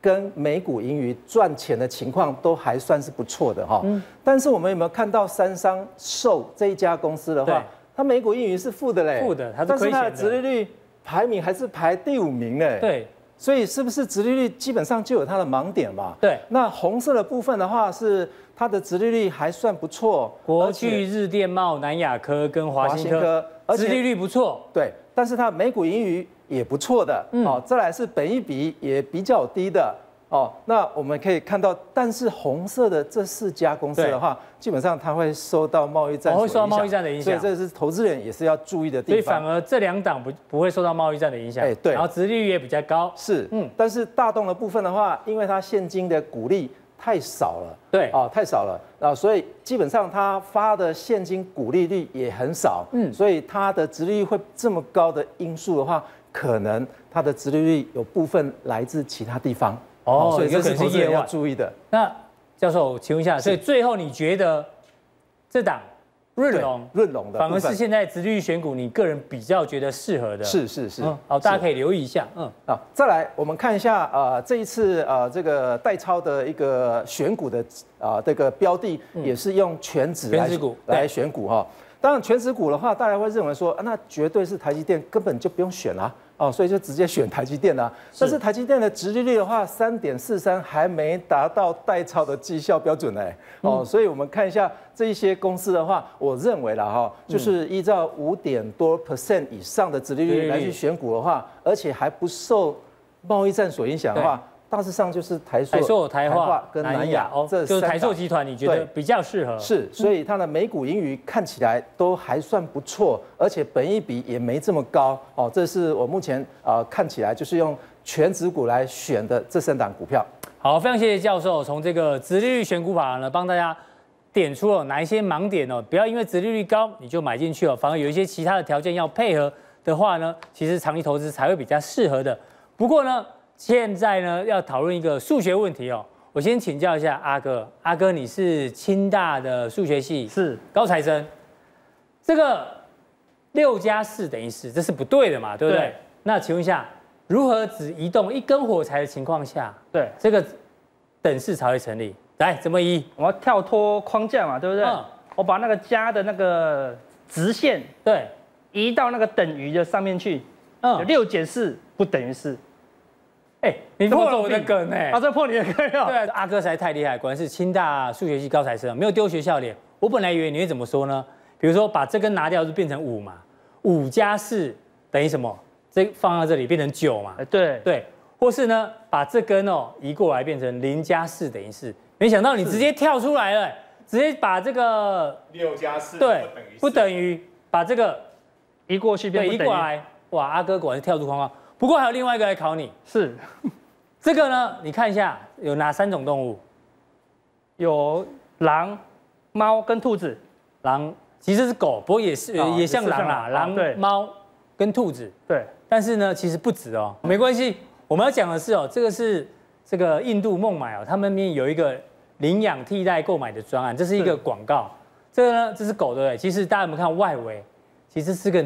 跟每股盈余赚钱的情况都还算是不错的哈。嗯、但是我们有没有看到三商寿这一家公司的话？它每股盈余是负的嘞，负的，它是但是它的殖利率排名还是排第五名嘞。对，所以是不是殖利率基本上就有它的盲点嘛？对。那红色的部分的话是它的殖利率还算不错，国巨、日电贸、南亚科跟华新科，殖利率不错。对，但是它每股盈余也不错的。嗯。哦，再来是本益比也比较低的。哦，那我们可以看到，但是红色的这四家公司的话，基本上它会受到贸易战，会受到贸易战的影响，所以这是投资人也是要注意的地方。所以反而这两档不不会受到贸易战的影响，哎，对，然后殖利率也比较高，是，嗯，但是大动的部分的话，因为它现金的股利太少了，对，哦，太少了，啊，所以基本上它发的现金股利率也很少，嗯，所以它的殖利率会这么高的因素的话，可能它的殖利率有部分来自其他地方。哦，所以这是投资人要注意的。那教授，请问一下，所以最后你觉得这档润隆润隆的反而是现在殖利率选股，你个人比较觉得适合的？是是是。好，大家可以留意一下。嗯，好，再来我们看一下，呃，这一次呃这个代操的一个选股的啊这个标的也是用全指来来选股哈。当然全指股的话，大家会认为说，那绝对是台积电，根本就不用选啦。哦，所以就直接选台积电啦。但是台积电的直利率的话，三点四三还没达到代操的绩效标准呢。哦，所以我们看一下这一些公司的话，我认为啦哈，就是依照五点多 percent 以上的直利率来去选股的话，而且还不受贸易战所影响的话。大致上就是台塑、台化跟南亚哦，这就是台塑集团，你觉得比较适合？是，所以它的每股盈余看起来都还算不错，而且本益比也没这么高哦。这是我目前啊看起来就是用全值股来选的这三档股票。好，非常谢谢教授，从这个殖利率选股法呢，帮大家点出了哪一些盲点哦。不要因为殖利率高你就买进去哦，反而有一些其他的条件要配合的话呢，其实长期投资才会比较适合的。不过呢。现在呢，要讨论一个数学问题哦。我先请教一下阿哥，阿哥你是清大的数学系，是高材生。这个六加四等于四，这是不对的嘛，对不对？对。那请问一下，如何只移动一根火柴的情况下，对这个等式才会成立？来，怎么移？我要跳脱框架嘛，对不对？嗯。我把那个加的那个直线，对，移到那个等于的上面去。嗯。六减四不等于四。哎、欸，你破了我的梗哎！啊，这破你的梗啊！对，阿哥实在太厉害，果然是清大数学系高材生，没有丢学校脸。我本来以为你会怎么说呢？比如说把这根拿掉就变成五嘛，五加四等于什么？这放到这里变成九嘛？对对，或是呢把这根哦移过来变成零加四等于四。没想到你直接跳出来了，直接把这个六加四对不等于把这个移过去变移过来。哇，阿哥果然是跳出框框。不过还有另外一个来考你，是这个呢？你看一下有哪三种动物？有狼、猫跟兔子。狼其实是狗，不过也是、哦、也像狼啦。狼、猫跟兔子。对。但是呢，其实不止哦。没关系，我们要讲的是哦，这个是这个印度孟买哦，他们面有一个领养替代购买的专案，这是一个广告。这个呢，这是狗对不对？其实大家有没有看外围？其实是个。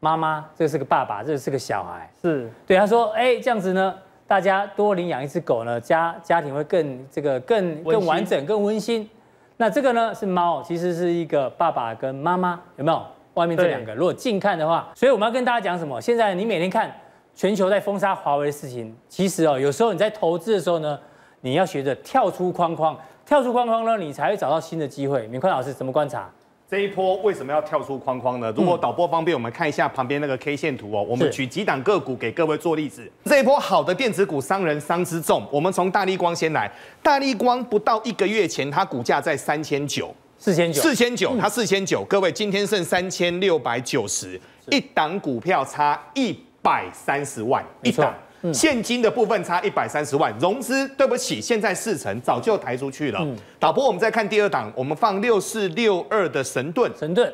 妈妈，这是个爸爸，这是个小孩，是对他说，哎，这样子呢，大家多领养一只狗呢，家家庭会更这个更更完整、更温馨。那这个呢是猫，其实是一个爸爸跟妈妈，有没有？外面这两个，如果近看的话，所以我们要跟大家讲什么？现在你每天看全球在封杀华为的事情，其实哦，有时候你在投资的时候呢，你要学着跳出框框，跳出框框呢，你才会找到新的机会。明坤老师怎么观察？这一波为什么要跳出框框呢？如果导播方便，我们看一下旁边那个 K 线图哦。我们举几档个股给各位做例子。这一波好的电子股伤人伤之重。我们从大力光先来，大力光不到一个月前，它股价在三千九，四千九，四千九，它四千九。各位今天剩三千六百九十，一档股票差一百三十万，一档。现金的部分差一百三十万，融资对不起，现在四成早就抬出去了。嗯、导播，我们再看第二档，我们放六四六二的神盾。神盾，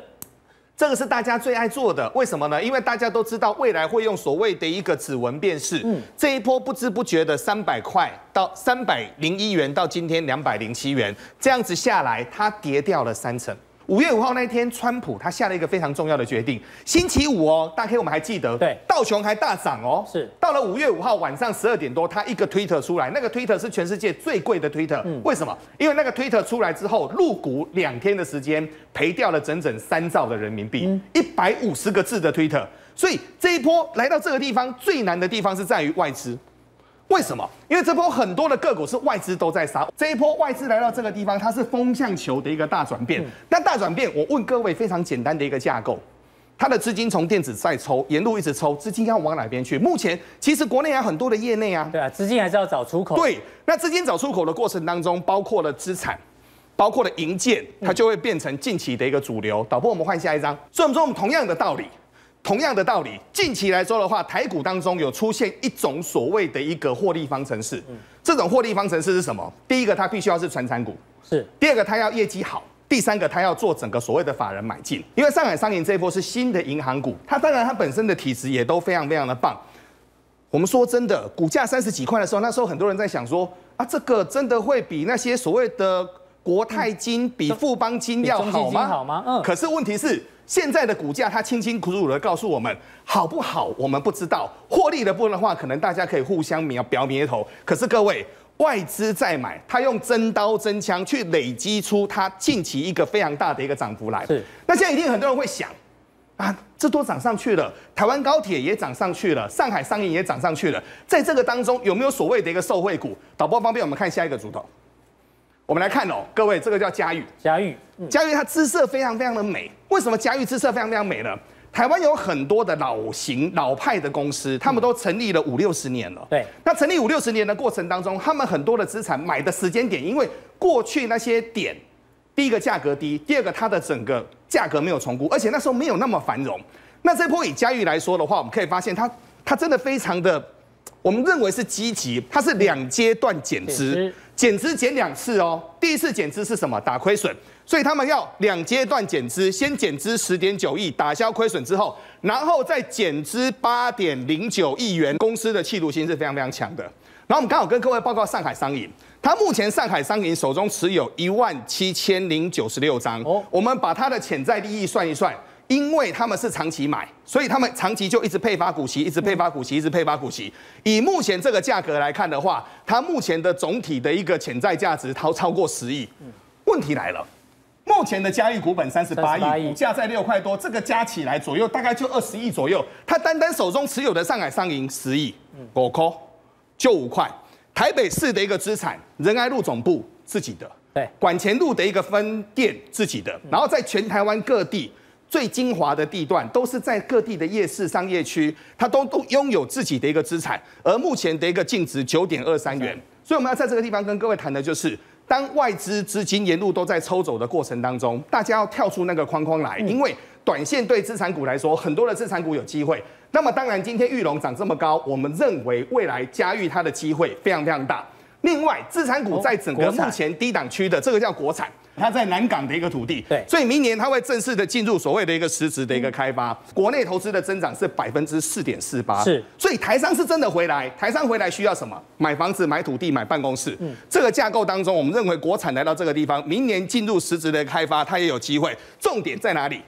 这个是大家最爱做的，为什么呢？因为大家都知道未来会用所谓的一个指纹辨识。嗯，这一波不知不觉的三百块到三百零一元到今天两百零七元，这样子下来，它跌掉了三成。五月五号那一天，川普他下了一个非常重要的决定。星期五哦，大 K 我们还记得，对，道琼还大涨哦。是，到了五月五号晚上十二点多，他一个推特出来，那个推特是全世界最贵的推特。嗯，为什么？因为那个推特出来之后，入股两天的时间赔掉了整整三兆的人民币，一百五十个字的推特。所以这一波来到这个地方，最难的地方是在于外资。为什么？因为这波很多的个股是外资都在杀。这一波外资来到这个地方，它是风向球的一个大转变。那大转变，我问各位非常简单的一个架构：它的资金从电子再抽，沿路一直抽，资金要往哪边去？目前其实国内还有很多的业内啊，对啊，资金还是要找出口。对，那资金找出口的过程当中，包括了资产，包括了银建，它就会变成近期的一个主流。导播，我们换下一张。所以我们说，我们同样的道理。同样的道理，近期来说的话，台股当中有出现一种所谓的一个获利方程式。嗯，这种获利方程式是什么？第一个，它必须要是传产股；是。第二个，它要业绩好；第三个，它要做整个所谓的法人买进。因为上海商银这一波是新的银行股，它当然它本身的体质也都非常非常的棒。我们说真的，股价三十几块的时候，那时候很多人在想说啊，这个真的会比那些所谓的国泰金、比富邦金要好吗？好吗？嗯。可是问题是。现在的股价，它清清楚楚的告诉我们好不好，我们不知道。获利的部分的话，可能大家可以互相瞄表苗头。可是各位，外资在买，它用真刀真枪去累积出它近期一个非常大的一个涨幅来。是。那现在一定很多人会想，啊，这都涨上去了，台湾高铁也涨上去了，上海商银也涨上去了，在这个当中有没有所谓的一个受惠股？导播方便我们看下一个主头。我们来看哦，各位，这个叫嘉裕，嘉裕，嘉裕它姿色非常非常的美。为什么嘉裕姿色非常非常美呢？台湾有很多的老型老派的公司，他们都成立了五六十年了。对，那成立五六十年的过程当中，他们很多的资产买的时间点，因为过去那些点，第一个价格低，第二个它的整个价格没有重估，而且那时候没有那么繁荣。那这波以嘉裕来说的话，我们可以发现它它真的非常的，我们认为是积极，它是两阶段减资。减资减两次哦，第一次减资是什么？打亏损，所以他们要两阶段减资，先减资十点九亿，打消亏损之后，然后再减资八点零九亿元。公司的企图心是非常非常强的。然后我们刚好跟各位报告上海商银，它目前上海商银手中持有一万七千零九十六张，哦，我们把它的潜在利益算一算。因为他们是长期买，所以他们长期就一直配发股息，一直配发股息，一直配发股息。以目前这个价格来看的话，它目前的总体的一个潜在价值超超过十亿。问题来了，目前的嘉裕股本三十八亿，股价在六块多，这个加起来左右大概就二十亿左右。他单单手中持有的上海商银十亿，五块就五块。台北市的一个资产，仁爱路总部自己的，对，管前路的一个分店自己的，然后在全台湾各地。最精华的地段都是在各地的夜市商业区，它都都拥有自己的一个资产，而目前的一个净值九点二三元，所以我们要在这个地方跟各位谈的就是，当外资资金沿路都在抽走的过程当中，大家要跳出那个框框来，因为短线对资产股来说，很多的资产股有机会。那么当然，今天玉龙涨这么高，我们认为未来嘉裕它的机会非常非常大。另外，资产股在整个目前低档区的这个叫国产。它在南港的一个土地，对，所以明年它会正式的进入所谓的一个实质的一个开发。国内投资的增长是百分之四点四八，是，所以台商是真的回来。台商回来需要什么？买房子、买土地、买办公室。嗯，这个架构当中，我们认为国产来到这个地方，明年进入实质的开发，它也有机会。重点在哪里？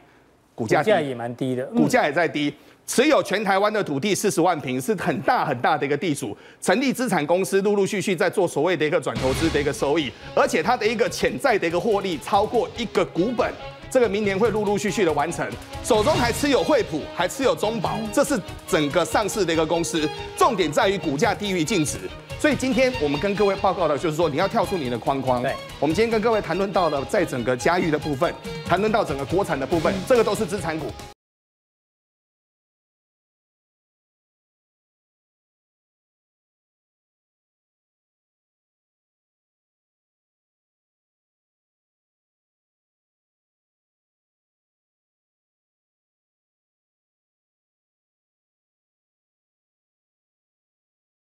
股价价也蛮低的，股价也在低。持有全台湾的土地四十万平，是很大很大的一个地主，成立资产公司，陆陆续续在做所谓的一个转投资的一个收益，而且它的一个潜在的一个获利超过一个股本，这个明年会陆陆续续的完成。手中还持有惠普，还持有中宝，这是整个上市的一个公司，重点在于股价低于净值。所以今天我们跟各位报告的就是说，你要跳出你的框框。对，我们今天跟各位谈论到了在整个嘉裕的部分，谈论到整个国产的部分，这个都是资产股。